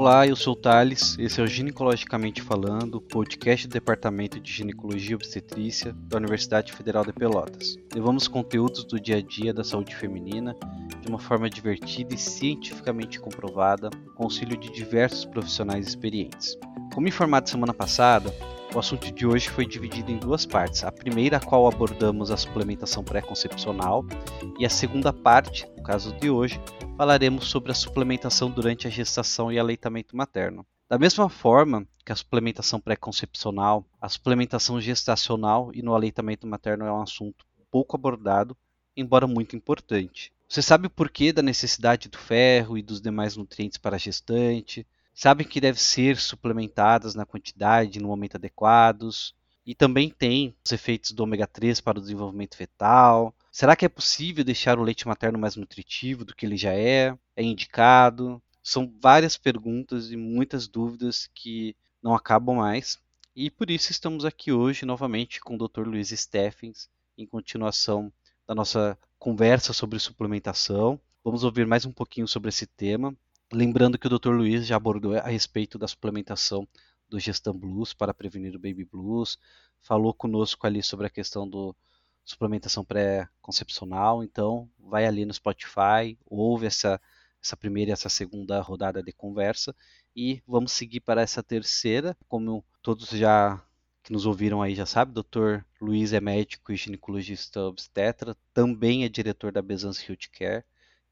Olá, eu sou o Thales, esse é o Ginecologicamente Falando, podcast do Departamento de Ginecologia e Obstetrícia da Universidade Federal de Pelotas. Levamos conteúdos do dia a dia da saúde feminina de uma forma divertida e cientificamente comprovada, com auxílio de diversos profissionais experientes. Como informado semana passada, o assunto de hoje foi dividido em duas partes. A primeira, a qual abordamos a suplementação pré-concepcional, e a segunda parte, no caso de hoje, falaremos sobre a suplementação durante a gestação e aleitamento materno. Da mesma forma que a suplementação pré-concepcional, a suplementação gestacional e no aleitamento materno é um assunto pouco abordado, embora muito importante. Você sabe o porquê da necessidade do ferro e dos demais nutrientes para a gestante? Sabem que devem ser suplementadas na quantidade no momento adequados. E também tem os efeitos do ômega 3 para o desenvolvimento fetal. Será que é possível deixar o leite materno mais nutritivo do que ele já é? É indicado? São várias perguntas e muitas dúvidas que não acabam mais. E por isso estamos aqui hoje novamente com o Dr. Luiz Steffens, em continuação da nossa conversa sobre suplementação. Vamos ouvir mais um pouquinho sobre esse tema. Lembrando que o Dr. Luiz já abordou a respeito da suplementação do Gestam Blues para prevenir o Baby Blues, falou conosco ali sobre a questão do suplementação pré-concepcional, então vai ali no Spotify, ouve essa, essa primeira e essa segunda rodada de conversa e vamos seguir para essa terceira, como todos já que nos ouviram aí já sabem, Dr. Luiz é médico e ginecologista obstetra, também é diretor da Bezans Health Care,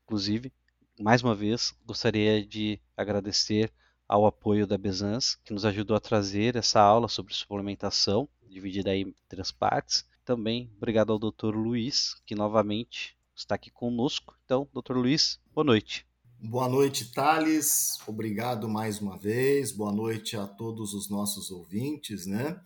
inclusive mais uma vez, gostaria de agradecer ao apoio da Bezans, que nos ajudou a trazer essa aula sobre suplementação, dividida em três partes. Também obrigado ao Dr. Luiz, que novamente está aqui conosco. Então, Dr. Luiz, boa noite. Boa noite, Thales. Obrigado mais uma vez. Boa noite a todos os nossos ouvintes, né?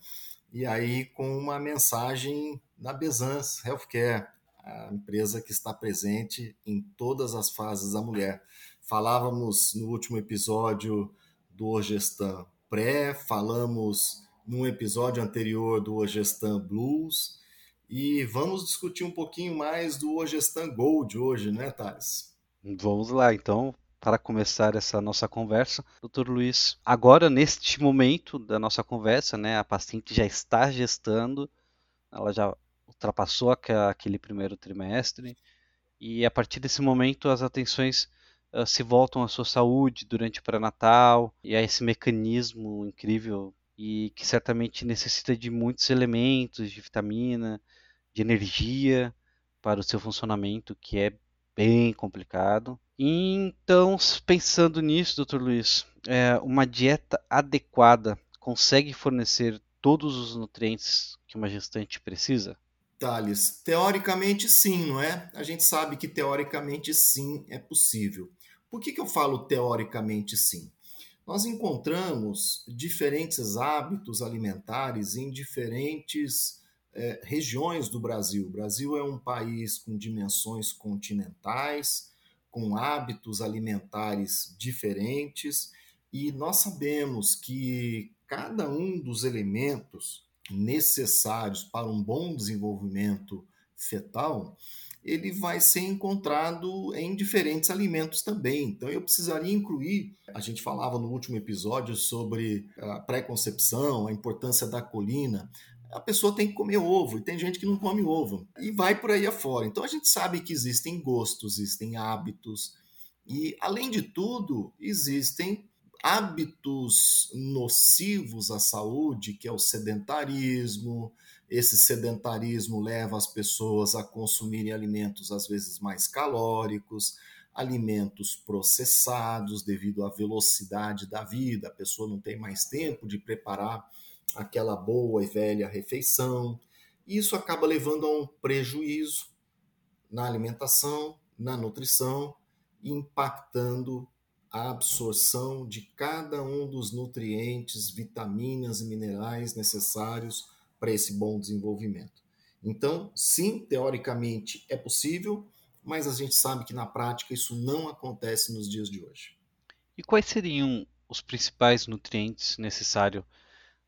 E aí, com uma mensagem da Bezans Healthcare a empresa que está presente em todas as fases da mulher. Falávamos no último episódio do Ogestan Pré, falamos num episódio anterior do Ogestan Blues e vamos discutir um pouquinho mais do Ogestan Gold hoje, né, Thales? Vamos lá, então, para começar essa nossa conversa, doutor Luiz, agora neste momento da nossa conversa, né, a paciente já está gestando, ela já ultrapassou aquele primeiro trimestre e a partir desse momento as atenções uh, se voltam à sua saúde durante o pré-natal e a esse mecanismo incrível e que certamente necessita de muitos elementos de vitamina, de energia para o seu funcionamento, que é bem complicado. Então, pensando nisso, doutor Luiz, é, uma dieta adequada consegue fornecer todos os nutrientes que uma gestante precisa? Thales, teoricamente sim, não é? A gente sabe que teoricamente sim é possível. Por que, que eu falo teoricamente sim? Nós encontramos diferentes hábitos alimentares em diferentes é, regiões do Brasil. O Brasil é um país com dimensões continentais, com hábitos alimentares diferentes, e nós sabemos que cada um dos elementos necessários para um bom desenvolvimento fetal, ele vai ser encontrado em diferentes alimentos também. Então eu precisaria incluir, a gente falava no último episódio sobre a pré-concepção, a importância da colina. A pessoa tem que comer ovo e tem gente que não come ovo e vai por aí afora. Então a gente sabe que existem gostos, existem hábitos e além de tudo, existem hábitos nocivos à saúde, que é o sedentarismo. Esse sedentarismo leva as pessoas a consumirem alimentos às vezes mais calóricos, alimentos processados devido à velocidade da vida, a pessoa não tem mais tempo de preparar aquela boa e velha refeição. Isso acaba levando a um prejuízo na alimentação, na nutrição, impactando a absorção de cada um dos nutrientes, vitaminas e minerais necessários para esse bom desenvolvimento. Então, sim, teoricamente é possível, mas a gente sabe que na prática isso não acontece nos dias de hoje. E quais seriam os principais nutrientes necessários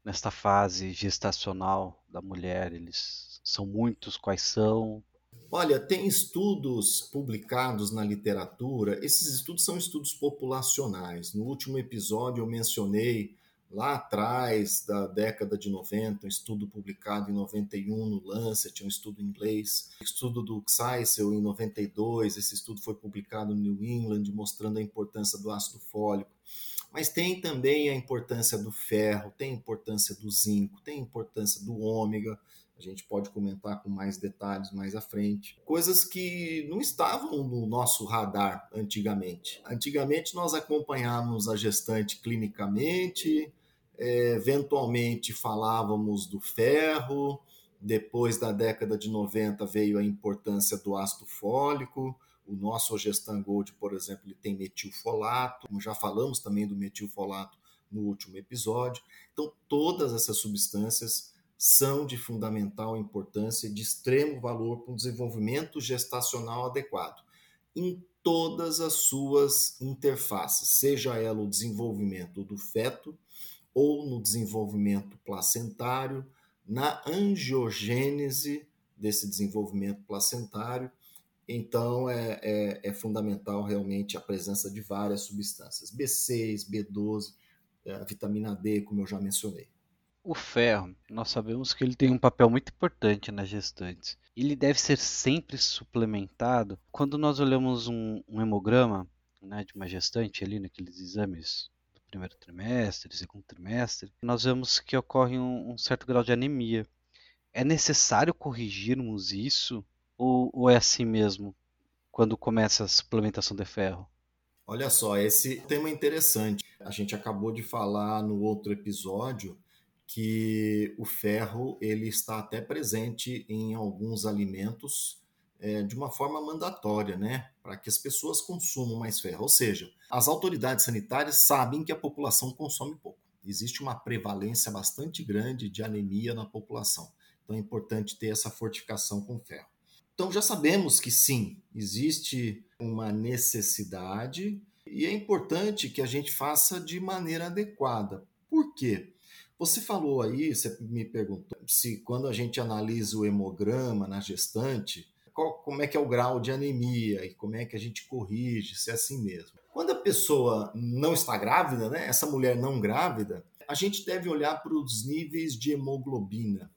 nesta fase gestacional da mulher? Eles são muitos? Quais são? Olha, tem estudos publicados na literatura, esses estudos são estudos populacionais. No último episódio eu mencionei lá atrás, da década de 90, um estudo publicado em 91 no Lancet, um estudo em inglês, estudo do Xysel em 92, esse estudo foi publicado no New England, mostrando a importância do ácido fólico. Mas tem também a importância do ferro, tem a importância do zinco, tem a importância do ômega, a gente pode comentar com mais detalhes mais à frente. Coisas que não estavam no nosso radar antigamente. Antigamente nós acompanhávamos a gestante clinicamente, é, eventualmente falávamos do ferro, depois da década de 90 veio a importância do ácido fólico. O nosso Gestan Gold, por exemplo, ele tem metilfolato, como já falamos também do metilfolato no último episódio. Então, todas essas substâncias são de fundamental importância de extremo valor para um desenvolvimento gestacional adequado em todas as suas interfaces, seja ela o desenvolvimento do feto ou no desenvolvimento placentário, na angiogênese desse desenvolvimento placentário. Então, é, é, é fundamental realmente a presença de várias substâncias, B6, B12, a vitamina D, como eu já mencionei. O ferro, nós sabemos que ele tem um papel muito importante nas gestantes. Ele deve ser sempre suplementado. Quando nós olhamos um, um hemograma né, de uma gestante ali naqueles exames do primeiro trimestre, segundo trimestre, nós vemos que ocorre um, um certo grau de anemia. É necessário corrigirmos isso ou, ou é assim mesmo quando começa a suplementação de ferro? Olha só, esse tema é interessante. A gente acabou de falar no outro episódio que o ferro ele está até presente em alguns alimentos é, de uma forma mandatória, né, para que as pessoas consumam mais ferro. Ou seja, as autoridades sanitárias sabem que a população consome pouco. Existe uma prevalência bastante grande de anemia na população. Então é importante ter essa fortificação com ferro. Então já sabemos que sim, existe uma necessidade e é importante que a gente faça de maneira adequada. Por quê? Você falou aí, você me perguntou se quando a gente analisa o hemograma na gestante, qual, como é que é o grau de anemia e como é que a gente corrige, se é assim mesmo. Quando a pessoa não está grávida, né, essa mulher não grávida, a gente deve olhar para os níveis de hemoglobina,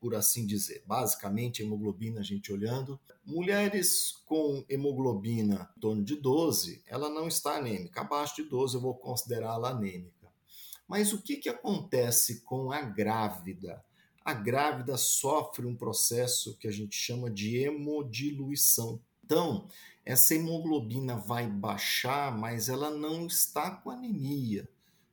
por assim dizer. Basicamente, hemoglobina, a gente olhando. Mulheres com hemoglobina em torno de 12, ela não está anêmica. Abaixo de 12, eu vou considerá-la anêmica. Mas o que, que acontece com a grávida? A grávida sofre um processo que a gente chama de hemodiluição. Então, essa hemoglobina vai baixar, mas ela não está com anemia.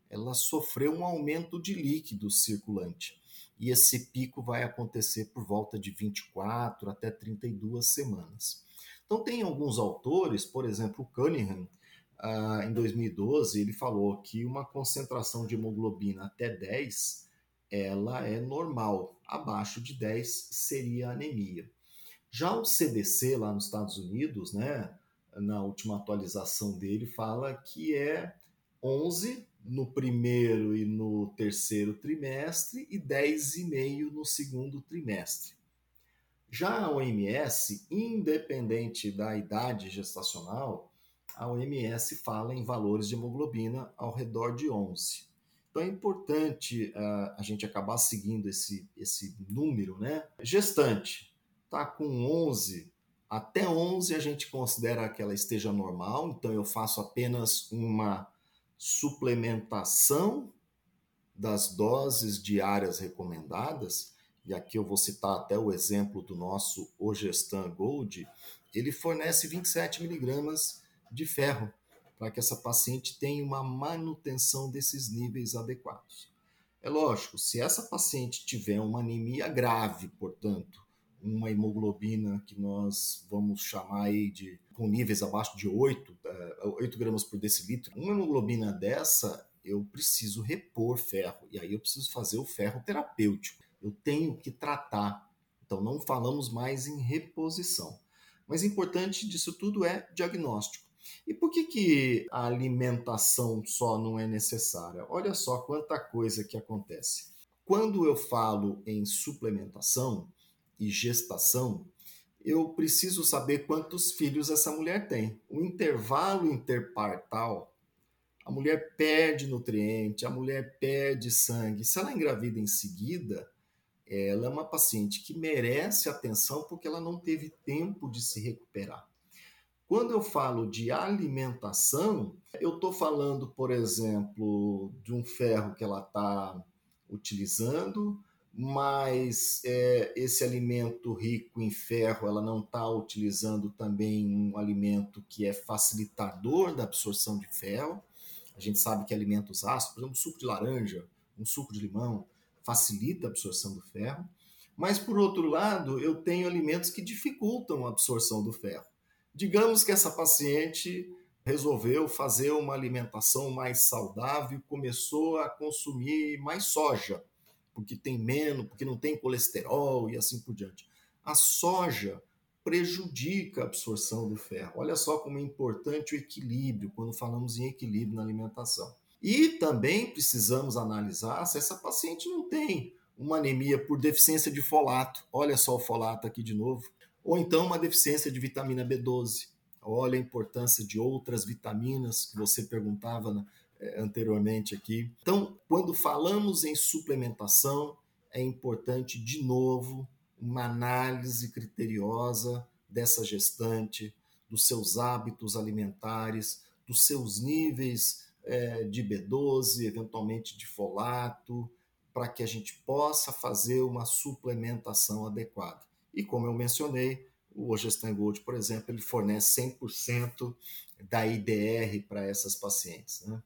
Ela sofreu um aumento de líquido circulante. E esse pico vai acontecer por volta de 24 até 32 semanas. Então, tem alguns autores, por exemplo, Cunningham, ah, em 2012, ele falou que uma concentração de hemoglobina até 10 ela é normal, abaixo de 10 seria anemia. Já o CDC lá nos Estados Unidos, né, na última atualização dele, fala que é 11 no primeiro e no terceiro trimestre e 10,5 no segundo trimestre. Já a OMS, independente da idade gestacional, a OMS fala em valores de hemoglobina ao redor de 11. Então é importante uh, a gente acabar seguindo esse, esse número, né? Gestante, tá com 11, até 11 a gente considera que ela esteja normal, então eu faço apenas uma suplementação das doses diárias recomendadas, e aqui eu vou citar até o exemplo do nosso Ogestan Gold, ele fornece 27 miligramas de ferro, para que essa paciente tenha uma manutenção desses níveis adequados. É lógico, se essa paciente tiver uma anemia grave, portanto, uma hemoglobina que nós vamos chamar aí de com níveis abaixo de 8, 8 é, gramas por decilitro, uma hemoglobina dessa eu preciso repor ferro, e aí eu preciso fazer o ferro terapêutico. Eu tenho que tratar. Então não falamos mais em reposição. Mas importante disso tudo é diagnóstico. E por que, que a alimentação só não é necessária? Olha só quanta coisa que acontece. Quando eu falo em suplementação e gestação, eu preciso saber quantos filhos essa mulher tem. O intervalo interpartal, a mulher perde nutriente, a mulher perde sangue. Se ela engravida em seguida, ela é uma paciente que merece atenção porque ela não teve tempo de se recuperar. Quando eu falo de alimentação, eu estou falando, por exemplo, de um ferro que ela está utilizando, mas é, esse alimento rico em ferro, ela não está utilizando também um alimento que é facilitador da absorção de ferro. A gente sabe que alimentos ácidos, por exemplo, suco de laranja, um suco de limão, facilita a absorção do ferro. Mas, por outro lado, eu tenho alimentos que dificultam a absorção do ferro. Digamos que essa paciente resolveu fazer uma alimentação mais saudável, começou a consumir mais soja, porque tem menos, porque não tem colesterol e assim por diante. A soja prejudica a absorção do ferro. Olha só como é importante o equilíbrio quando falamos em equilíbrio na alimentação. E também precisamos analisar se essa paciente não tem uma anemia por deficiência de folato. Olha só o folato aqui de novo ou então uma deficiência de vitamina B12. Olha a importância de outras vitaminas que você perguntava eh, anteriormente aqui. Então, quando falamos em suplementação, é importante, de novo, uma análise criteriosa dessa gestante, dos seus hábitos alimentares, dos seus níveis é, de B12, eventualmente de folato, para que a gente possa fazer uma suplementação adequada. E como eu mencionei, o Ogestan Gold, por exemplo, ele fornece 100% da IDR para essas pacientes. Né?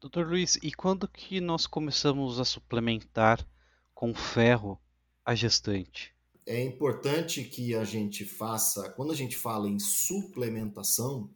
Doutor Luiz, e quando que nós começamos a suplementar com ferro a gestante? É importante que a gente faça, quando a gente fala em suplementação,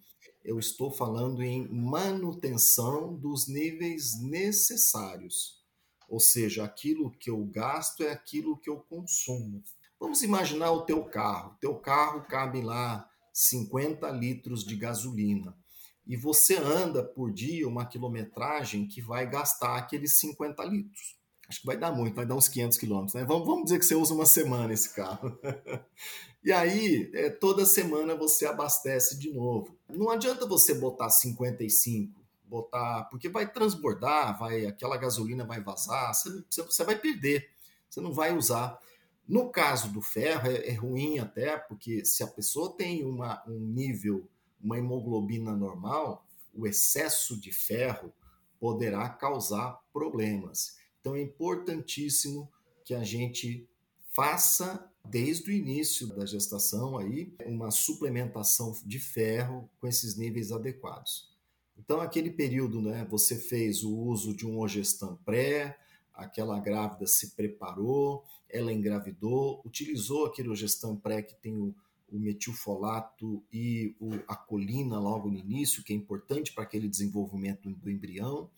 eu estou falando em manutenção dos níveis necessários. Ou seja, aquilo que eu gasto é aquilo que eu consumo. Vamos imaginar o teu carro. O teu carro cabe lá 50 litros de gasolina. E você anda por dia uma quilometragem que vai gastar aqueles 50 litros. Acho que vai dar muito, vai dar uns 500 quilômetros. Né? Vamos, dizer que você usa uma semana esse carro. e aí, é, toda semana você abastece de novo. Não adianta você botar 55, botar, porque vai transbordar, vai aquela gasolina vai vazar, você, você vai perder, você não vai usar. No caso do ferro, é, é ruim até, porque se a pessoa tem uma, um nível, uma hemoglobina normal, o excesso de ferro poderá causar problemas. Então é importantíssimo que a gente faça desde o início da gestação aí uma suplementação de ferro com esses níveis adequados. Então aquele período, né, você fez o uso de um ogestan pré, aquela grávida se preparou, ela engravidou, utilizou aquele ogestan pré que tem o, o metilfolato e o, a colina logo no início, que é importante para aquele desenvolvimento do, embrião.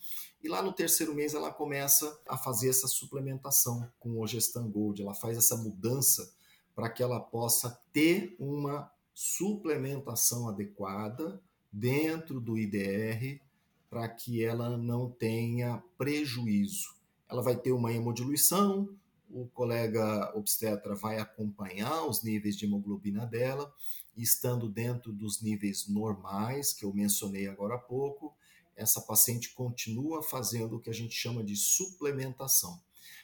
E lá no terceiro mês ela começa a fazer essa suplementação com o Ogestan Gold. Ela faz essa mudança para que ela possa ter uma suplementação adequada dentro do IDR para que ela não tenha prejuízo ela vai ter uma hemodiluição, o colega obstetra vai acompanhar os níveis de hemoglobina dela, estando dentro dos níveis normais, que eu mencionei agora há pouco, essa paciente continua fazendo o que a gente chama de suplementação.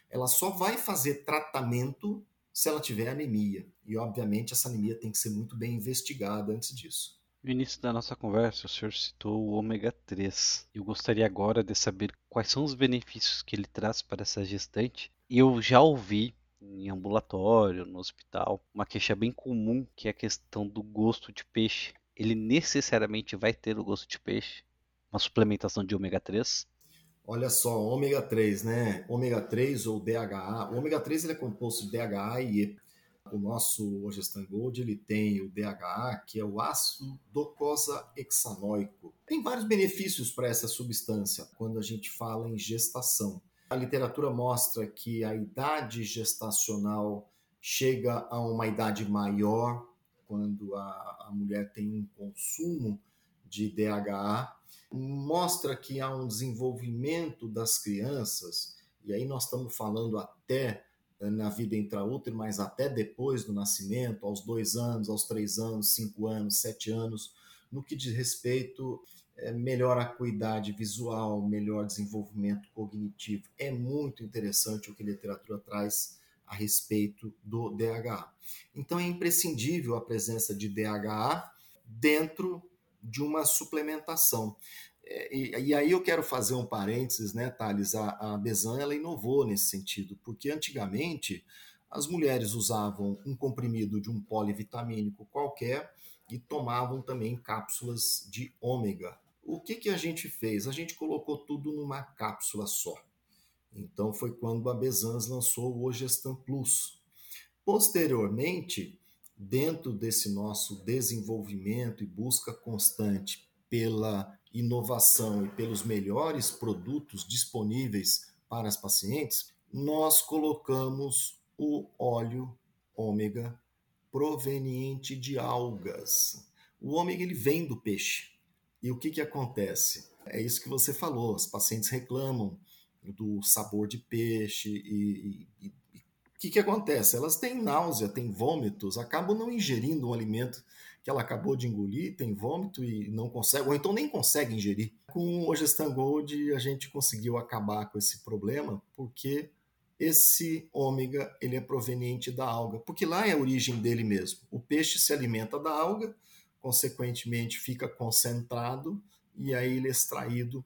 Ela só vai fazer tratamento se ela tiver anemia. E, obviamente, essa anemia tem que ser muito bem investigada antes disso. No início da nossa conversa, o senhor citou o ômega 3. Eu gostaria agora de saber quais são os benefícios que ele traz para essa gestante. Eu já ouvi em ambulatório, no hospital, uma queixa bem comum que é a questão do gosto de peixe. Ele necessariamente vai ter o gosto de peixe? Uma suplementação de ômega 3? Olha só, ômega 3, né? Ômega 3 ou DHA. O ômega 3 ele é composto de DHA e EPA o nosso Ogestan Gold ele tem o DHA, que é o ácido docosahexanoico. Tem vários benefícios para essa substância quando a gente fala em gestação. A literatura mostra que a idade gestacional chega a uma idade maior quando a, a mulher tem um consumo de DHA. Mostra que há um desenvolvimento das crianças, e aí nós estamos falando até na vida intraútero, mas até depois do nascimento, aos dois anos, aos três anos, cinco anos, sete anos, no que diz respeito é, melhor acuidade visual, melhor desenvolvimento cognitivo. É muito interessante o que a literatura traz a respeito do DHA. Então é imprescindível a presença de DHA dentro de uma suplementação. É, e, e, aí eu quero fazer um parênteses, né, Thales? A, a ela inovou nesse sentido, porque antigamente as mulheres usavam um comprimido de um polivitamínico qualquer e tomavam também cápsulas de ômega. O que, que a gente fez? A gente colocou tudo numa cápsula só. Então foi quando a Besans lançou o Ogestan Plus. Posteriormente, dentro desse nosso desenvolvimento e busca constante pela inovação e pelos melhores produtos disponíveis para as pacientes, nós colocamos o óleo ômega proveniente de algas. O ômega ele vem do peixe. E o que, que acontece? É isso que você falou, as pacientes reclamam do sabor de peixe e, e, o que, que acontece? Elas têm náusea, têm vômitos, acabam não ingerindo um alimento que ela acabou de engolir, tem vômito e não consegue, ou então nem consegue ingerir. Com o Gestan Gold a gente conseguiu acabar com esse problema, porque esse ômega ele é proveniente da alga, porque lá é a origem dele mesmo. O peixe se alimenta da alga, consequentemente fica concentrado e aí ele é extraído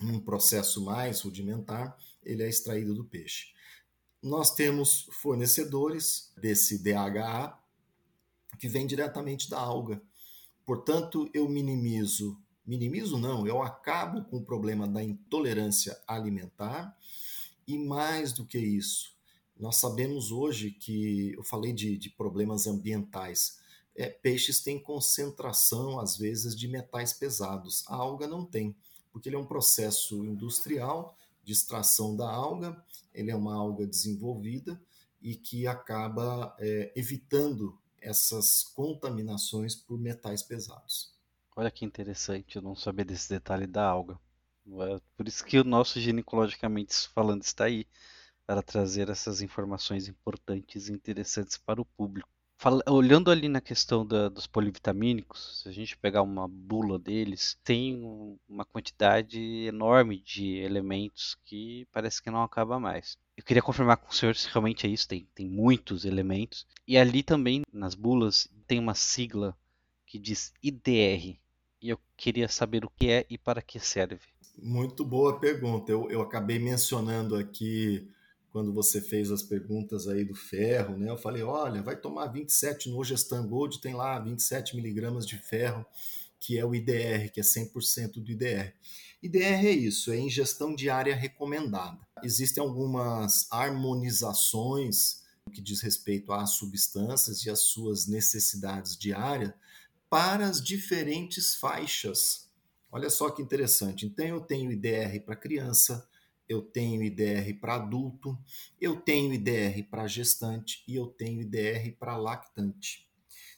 num processo mais rudimentar, ele é extraído do peixe. Nós temos fornecedores desse DHA que vem diretamente da alga. Portanto, eu minimizo, minimizo não, eu acabo com o problema da intolerância alimentar e mais do que isso, nós sabemos hoje que eu falei de, de problemas ambientais é, peixes têm concentração, às vezes, de metais pesados. A alga não tem, porque ele é um processo industrial de extração da alga, ele é uma alga desenvolvida e que acaba é, evitando essas contaminações por metais pesados. Olha que interessante, eu não sabia desse detalhe da alga. É por isso que o nosso ginecologicamente falando está aí, para trazer essas informações importantes e interessantes para o público. Olhando ali na questão da, dos polivitamínicos, se a gente pegar uma bula deles, tem uma quantidade enorme de elementos que parece que não acaba mais. Eu queria confirmar com o senhor se realmente é isso, tem, tem muitos elementos. E ali também, nas bulas, tem uma sigla que diz IDR. E eu queria saber o que é e para que serve. Muito boa pergunta. Eu, eu acabei mencionando aqui quando você fez as perguntas aí do ferro, né? Eu falei, olha, vai tomar 27 no Gestan Gold, tem lá 27 miligramas de ferro, que é o IDR, que é 100% do IDR. IDR é isso, é ingestão diária recomendada. Existem algumas harmonizações que diz respeito às substâncias e às suas necessidades diárias para as diferentes faixas. Olha só que interessante. Então eu tenho IDR para criança, eu tenho IDR para adulto, eu tenho IDR para gestante e eu tenho IDR para lactante.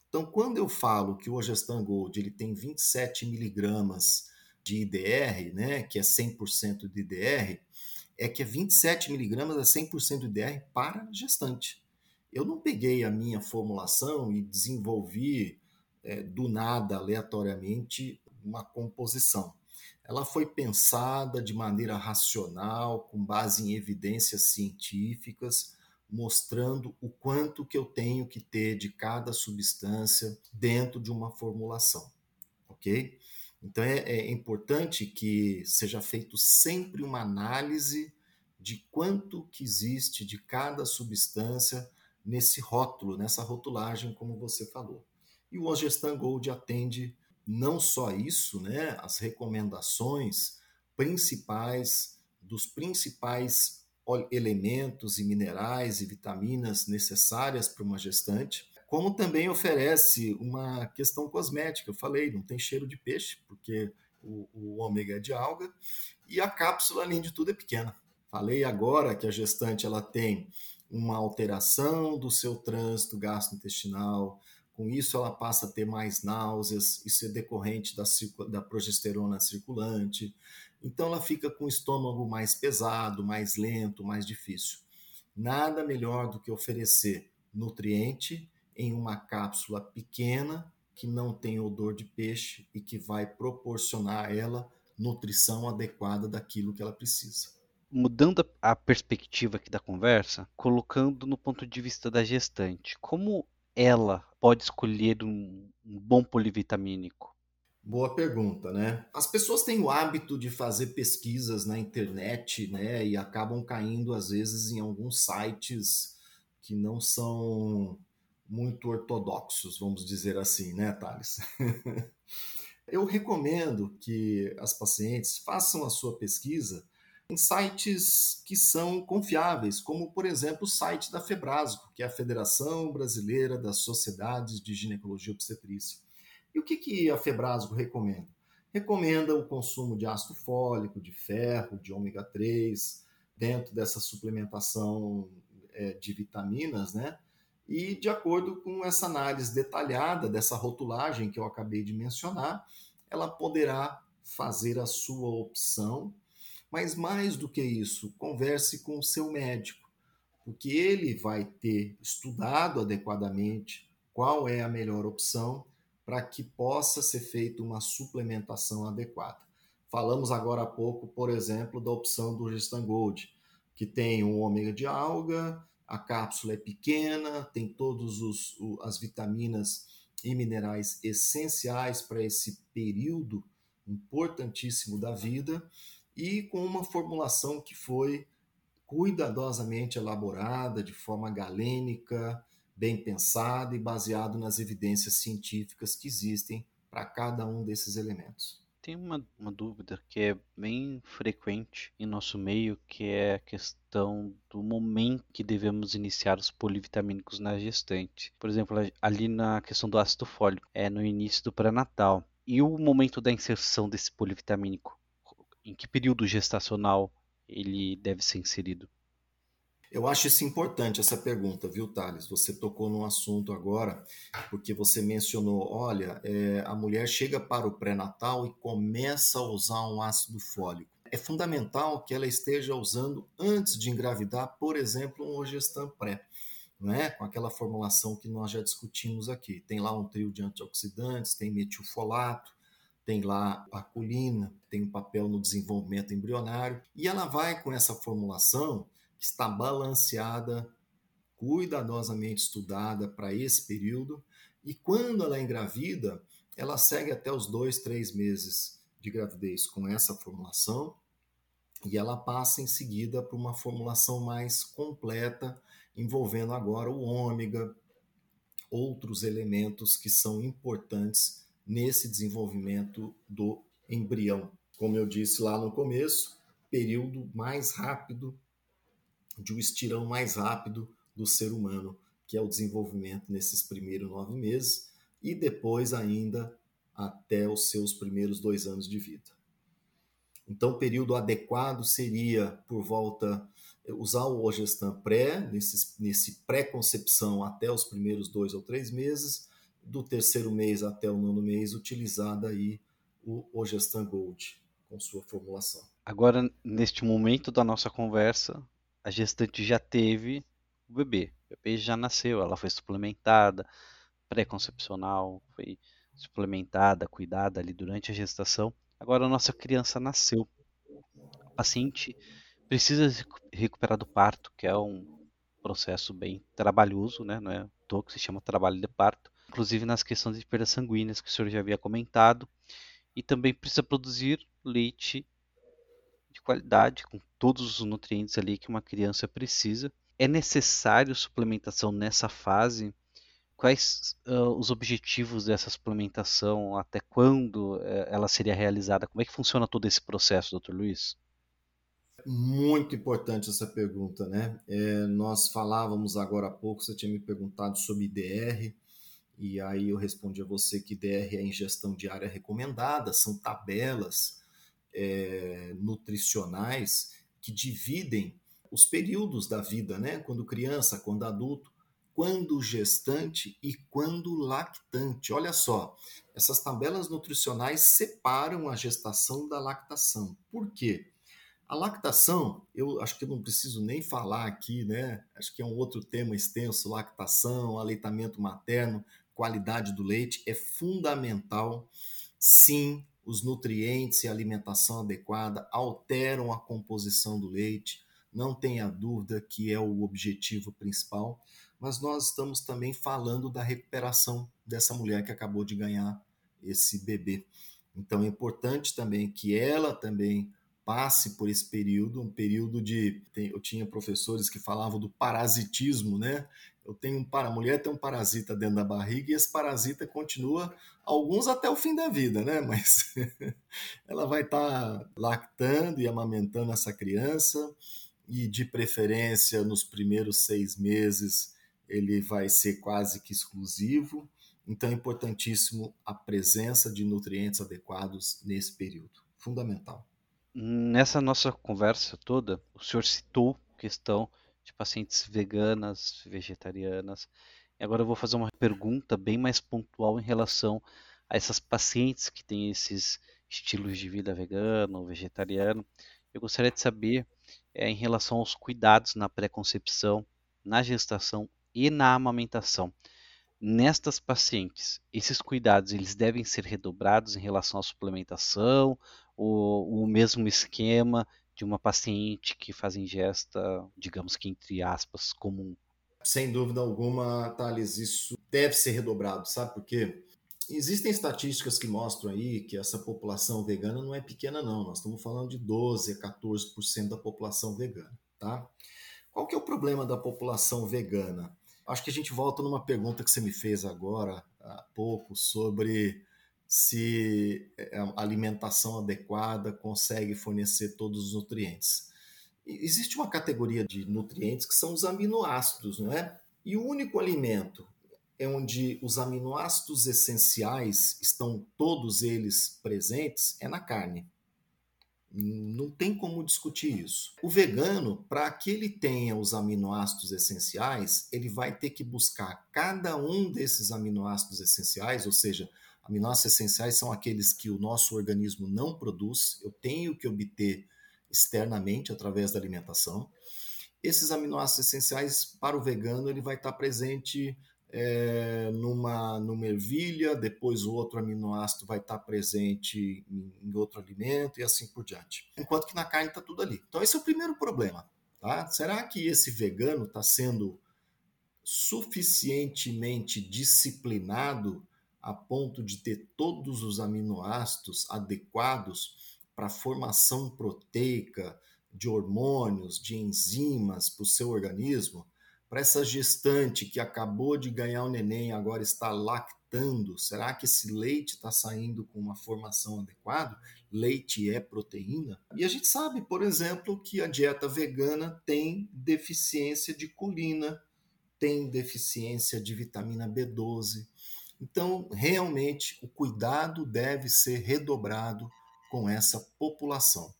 Então, quando eu falo que o Ogestan Gold ele tem 27 miligramas de IDR, né, que é 100% de IDR, é que é 27 miligramas é 100% de IDR para gestante. Eu não peguei a minha formulação e desenvolvi é, do nada, aleatoriamente, uma composição ela foi pensada de maneira racional, com base em evidências científicas, mostrando o quanto que eu tenho que ter de cada substância dentro de uma formulação, ok? Então é, é importante que seja feito sempre uma análise de quanto que existe de cada substância nesse rótulo, nessa rotulagem, como você falou. E o Ogestan Gold atende não só isso, né, as recomendações principais dos principais elementos e minerais e vitaminas necessárias para uma gestante, como também oferece uma questão cosmética. Eu falei, não tem cheiro de peixe, porque o, o ômega é de alga, e a cápsula, além de tudo, é pequena. Falei agora que a gestante ela tem uma alteração do seu trânsito gastrointestinal, com isso, ela passa a ter mais náuseas, isso é decorrente da, da progesterona circulante. Então, ela fica com o estômago mais pesado, mais lento, mais difícil. nada melhor do que oferecer nutriente em uma cápsula pequena que não tem odor de peixe e que vai proporcionar a ela nutrição adequada daquilo que ela precisa. Mudando a perspectiva aqui da conversa, colocando no ponto de vista da gestante, como ela pode escolher um, um bom polivitamínico? Boa pergunta, né? As pessoas têm o hábito de fazer pesquisas na internet, né? E acabam caindo, às vezes, em alguns sites que não são muito ortodoxos, vamos dizer assim, né, Thales? Eu recomendo que as pacientes façam a sua pesquisa em sites que são confiáveis, como, por exemplo, o site da Febrasgo, que é a Federação Brasileira das Sociedades de Ginecologia e Obstetrícia. E o que, que a Febrasgo recomenda? Recomenda o consumo de ácido fólico, de ferro, de ômega 3, dentro dessa suplementação é, de vitaminas, né? E de acordo com essa análise detalhada dessa rotulagem que eu acabei de mencionar, ela poderá fazer a sua opção mas mais do que isso, converse com o seu médico, porque ele vai ter estudado adequadamente qual é a melhor opção para que possa ser feita uma suplementação adequada. Falamos agora há pouco, por exemplo, da opção do Gestan Gold, que tem um ômega de alga, a cápsula é pequena, tem todas as vitaminas e minerais essenciais para esse período importantíssimo da vida e com uma formulação que foi cuidadosamente elaborada, de forma galênica, bem pensada e baseado nas evidências científicas que existem para cada um desses elementos. Tem uma, uma dúvida que é bem frequente em nosso meio, que é a questão do momento que devemos iniciar os polivitamínicos na gestante. Por exemplo, ali na questão do ácido fólico, é no início do pré-natal. E o momento da inserção desse polivitamínico? em que período gestacional ele deve ser inserido? Eu acho isso importante, essa pergunta, viu, Thales? Você tocou num assunto agora, porque você mencionou: olha, é, a mulher chega para o pré-natal e começa a usar um ácido fólico. É fundamental que ela esteja usando antes de engravidar, por exemplo, um Ogestan pré, não é? com aquela formulação que nós já discutimos aqui. Tem lá um trio de antioxidantes, tem metilfolato, tem lá a colina, tem um papel no desenvolvimento embrionário, e ela vai com essa formulação está balanceada, cuidadosamente estudada para esse período, e quando ela é engravida, ela segue até os dois, três meses de gravidez com essa formulação, e ela passa em seguida para uma formulação mais completa, envolvendo agora o ômega, outros elementos que são importantes nesse desenvolvimento do embrião. Como eu disse lá no começo, período mais rápido, de um estirão mais rápido do ser humano, que é o desenvolvimento nesses primeiros nove meses e depois ainda até os seus primeiros dois anos de vida. Então, o período adequado seria por volta usar o Ogestan pré, nesse, nesse pré-concepção até os primeiros dois ou três meses, do terceiro mês até o nono mês, utilizada aí o Ogestan Gold com sua formulação. Agora, neste momento da nossa conversa, a gestante já teve o bebê. O bebê já nasceu, ela foi suplementada, pré-concepcional, foi suplementada, cuidada ali durante a gestação. Agora a nossa criança nasceu. O paciente precisa se recuperar do parto, que é um processo bem trabalhoso, né? Não é à que se chama trabalho de parto inclusive nas questões de perdas sanguíneas que o senhor já havia comentado, e também precisa produzir leite de qualidade, com todos os nutrientes ali que uma criança precisa. É necessário suplementação nessa fase? Quais uh, os objetivos dessa suplementação? Até quando uh, ela seria realizada? Como é que funciona todo esse processo, doutor Luiz? Muito importante essa pergunta, né? É, nós falávamos agora há pouco, você tinha me perguntado sobre IDR. E aí eu respondi a você que DR é ingestão diária recomendada, são tabelas é, nutricionais que dividem os períodos da vida, né? Quando criança, quando adulto, quando gestante e quando lactante. Olha só, essas tabelas nutricionais separam a gestação da lactação. Por quê? A lactação, eu acho que eu não preciso nem falar aqui, né? Acho que é um outro tema extenso, lactação, aleitamento materno, qualidade do leite é fundamental. Sim, os nutrientes e alimentação adequada alteram a composição do leite, não tenha dúvida que é o objetivo principal, mas nós estamos também falando da recuperação dessa mulher que acabou de ganhar esse bebê. Então é importante também que ela também passe por esse período, um período de. Eu tinha professores que falavam do parasitismo, né? Eu tenho um para a mulher tem um parasita dentro da barriga e esse parasita continua alguns até o fim da vida, né? Mas ela vai estar tá lactando e amamentando essa criança e de preferência nos primeiros seis meses ele vai ser quase que exclusivo. Então é importantíssimo a presença de nutrientes adequados nesse período, fundamental. Nessa nossa conversa toda, o senhor citou questão de pacientes veganas, vegetarianas. E agora eu vou fazer uma pergunta bem mais pontual em relação a essas pacientes que têm esses estilos de vida vegano, vegetariano. Eu gostaria de saber é, em relação aos cuidados na pré-concepção, na gestação e na amamentação. Nestas pacientes, esses cuidados eles devem ser redobrados em relação à suplementação ou o mesmo esquema de uma paciente que faz ingesta, digamos que entre aspas, comum? Sem dúvida alguma, Thales, isso deve ser redobrado, sabe por quê? Existem estatísticas que mostram aí que essa população vegana não é pequena, não. Nós estamos falando de 12 a 14% da população vegana, tá? Qual que é o problema da população vegana? Acho que a gente volta numa pergunta que você me fez agora há pouco sobre se é, a alimentação adequada consegue fornecer todos os nutrientes. Existe uma categoria de nutrientes que são os aminoácidos, não é? E o único alimento é onde os aminoácidos essenciais estão todos eles presentes é na carne. Não tem como discutir isso. O vegano, para que ele tenha os aminoácidos essenciais, ele vai ter que buscar cada um desses aminoácidos essenciais, ou seja, aminoácidos essenciais são aqueles que o nosso organismo não produz, eu tenho que obter externamente através da alimentação. Esses aminoácidos essenciais para o vegano ele vai estar presente é, numa, numa ervilha, depois o outro aminoácido vai estar presente em, em outro alimento e assim por diante. Enquanto que na carne está tudo ali. Então, esse é o primeiro problema. Tá? Será que esse vegano está sendo suficientemente disciplinado a ponto de ter todos os aminoácidos adequados para a formação proteica de hormônios, de enzimas para o seu organismo? Para essa gestante que acabou de ganhar o neném agora está lactando, será que esse leite está saindo com uma formação adequada? Leite é proteína? E a gente sabe, por exemplo, que a dieta vegana tem deficiência de colina, tem deficiência de vitamina B12. Então, realmente, o cuidado deve ser redobrado com essa população.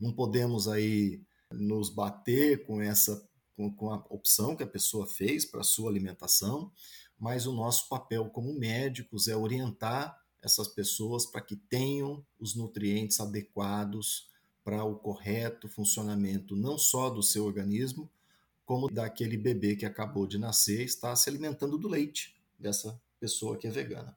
Não podemos aí nos bater com essa com, com a opção que a pessoa fez para a sua alimentação, mas o nosso papel como médicos é orientar essas pessoas para que tenham os nutrientes adequados para o correto funcionamento não só do seu organismo, como daquele bebê que acabou de nascer e está se alimentando do leite dessa pessoa que é vegana.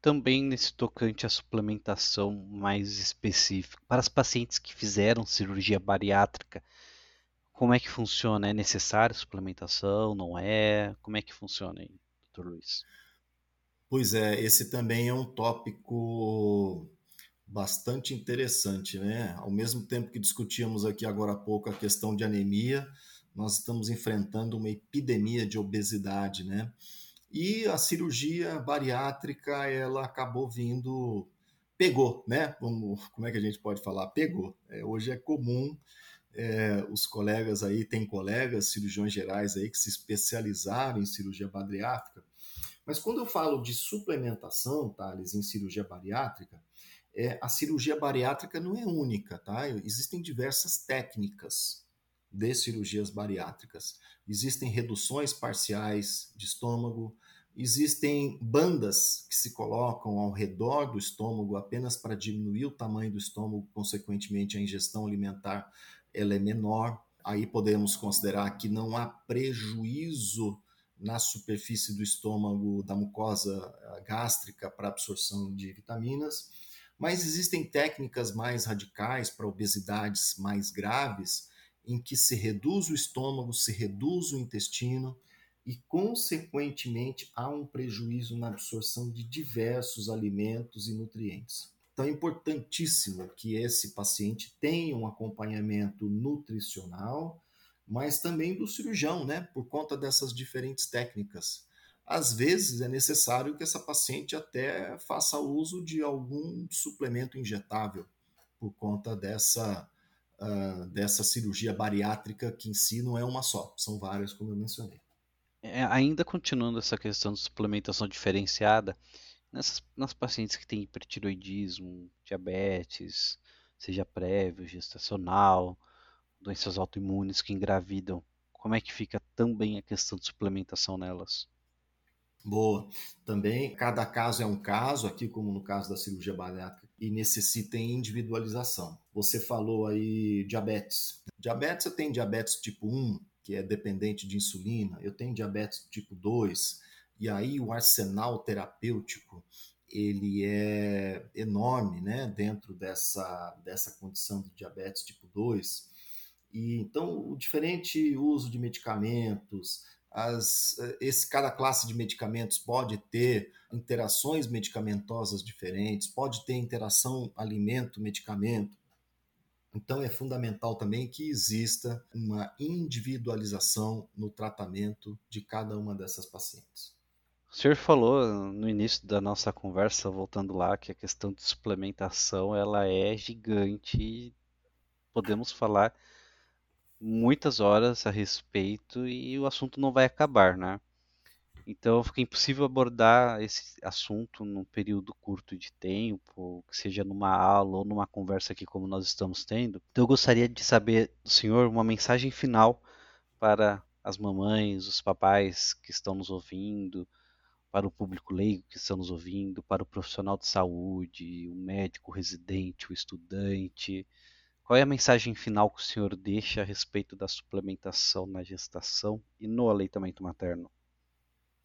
Também nesse tocante à suplementação mais específica, para as pacientes que fizeram cirurgia bariátrica, como é que funciona? É necessário suplementação? Não é? Como é que funciona aí, doutor Luiz? Pois é, esse também é um tópico bastante interessante, né? Ao mesmo tempo que discutíamos aqui agora há pouco a questão de anemia, nós estamos enfrentando uma epidemia de obesidade, né? E a cirurgia bariátrica, ela acabou vindo, pegou, né? Como, como é que a gente pode falar? Pegou. É, hoje é comum é, os colegas aí, tem colegas cirurgiões gerais aí que se especializaram em cirurgia bariátrica. Mas quando eu falo de suplementação, Thales, em cirurgia bariátrica, é, a cirurgia bariátrica não é única, tá? Existem diversas técnicas de cirurgias bariátricas. Existem reduções parciais de estômago, Existem bandas que se colocam ao redor do estômago apenas para diminuir o tamanho do estômago, consequentemente a ingestão alimentar ela é menor. Aí podemos considerar que não há prejuízo na superfície do estômago da mucosa gástrica para absorção de vitaminas, mas existem técnicas mais radicais para obesidades mais graves, em que se reduz o estômago, se reduz o intestino e, consequentemente, há um prejuízo na absorção de diversos alimentos e nutrientes. Então, é importantíssimo que esse paciente tenha um acompanhamento nutricional, mas também do cirurgião, né, por conta dessas diferentes técnicas. Às vezes é necessário que essa paciente até faça uso de algum suplemento injetável por conta dessa, uh, dessa cirurgia bariátrica, que em si não é uma só, são várias, como eu mencionei. É, ainda continuando essa questão de suplementação diferenciada, nessas, nas pacientes que têm hipertiroidismo, diabetes, seja prévio, gestacional, doenças autoimunes que engravidam, como é que fica também a questão de suplementação nelas? Boa. Também, cada caso é um caso, aqui como no caso da cirurgia bariátrica, e necessita individualização. Você falou aí diabetes. Diabetes, você tem diabetes tipo 1, que é dependente de insulina, eu tenho diabetes tipo 2, e aí o arsenal terapêutico ele é enorme né, dentro dessa, dessa condição de diabetes tipo 2. E, então, o diferente uso de medicamentos, as, esse, cada classe de medicamentos pode ter interações medicamentosas diferentes, pode ter interação alimento-medicamento, então, é fundamental também que exista uma individualização no tratamento de cada uma dessas pacientes. O senhor falou no início da nossa conversa, voltando lá, que a questão de suplementação ela é gigante e podemos falar muitas horas a respeito e o assunto não vai acabar, né? Então fica impossível abordar esse assunto num período curto de tempo, que seja numa aula ou numa conversa aqui como nós estamos tendo. Então eu gostaria de saber do senhor uma mensagem final para as mamães, os papais que estão nos ouvindo, para o público leigo que estão nos ouvindo, para o profissional de saúde, o médico, o residente, o estudante. Qual é a mensagem final que o senhor deixa a respeito da suplementação na gestação e no aleitamento materno?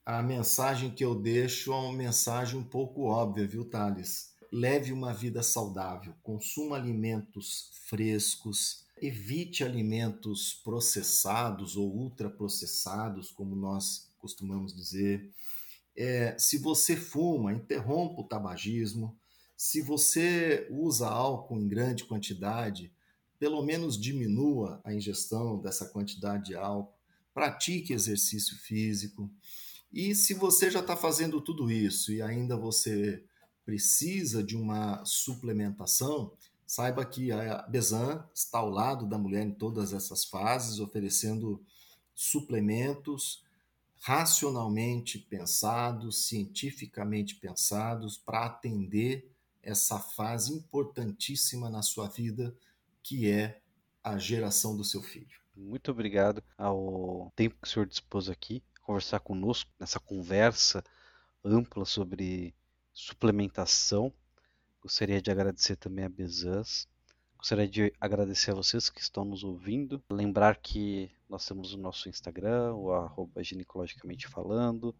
a mensagem que eu deixo é uma mensagem um pouco óbvia, viu, Thales? Leve uma vida saudável, consuma alimentos frescos, evite alimentos processados ou ultraprocessados, como nós costumamos dizer. É, se você fuma, interrompa o tabagismo. Se você usa álcool em grande quantidade, pelo menos diminua a ingestão dessa quantidade de álcool. Pratique exercício físico. E se você já está fazendo tudo isso e ainda você precisa de uma suplementação, saiba que a Besan está ao lado da mulher em todas essas fases, oferecendo suplementos racionalmente pensados, cientificamente pensados, para atender essa fase importantíssima na sua vida, que é a geração do seu filho. Muito obrigado ao tempo que o senhor dispôs aqui conversar conosco nessa conversa ampla sobre suplementação. Gostaria de agradecer também a Bezans. Gostaria de agradecer a vocês que estão nos ouvindo. Lembrar que nós temos o nosso Instagram, o arroba ginecologicamente falando.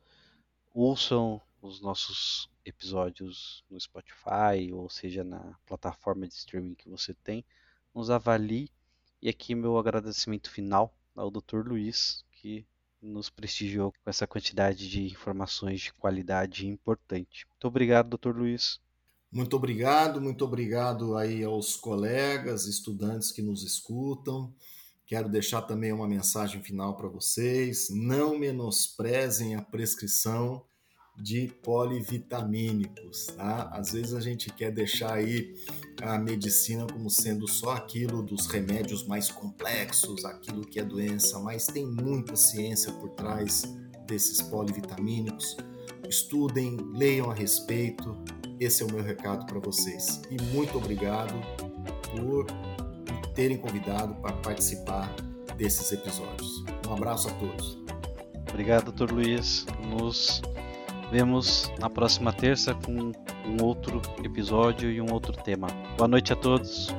Ouçam os nossos episódios no Spotify, ou seja, na plataforma de streaming que você tem. Nos avalie. E aqui meu agradecimento final ao Dr. Luiz, que nos prestigiou com essa quantidade de informações de qualidade importante. Muito obrigado, Dr. Luiz. Muito obrigado, muito obrigado aí aos colegas, estudantes que nos escutam. Quero deixar também uma mensagem final para vocês. Não menosprezem a prescrição de polivitamínicos, tá? Às vezes a gente quer deixar aí a medicina como sendo só aquilo dos remédios mais complexos, aquilo que é doença, mas tem muita ciência por trás desses polivitamínicos. Estudem, leiam a respeito. Esse é o meu recado para vocês. E muito obrigado por me terem convidado para participar desses episódios. Um abraço a todos. Obrigado, Dr. Luiz. Nos Vemos na próxima terça com um outro episódio e um outro tema. Boa noite a todos.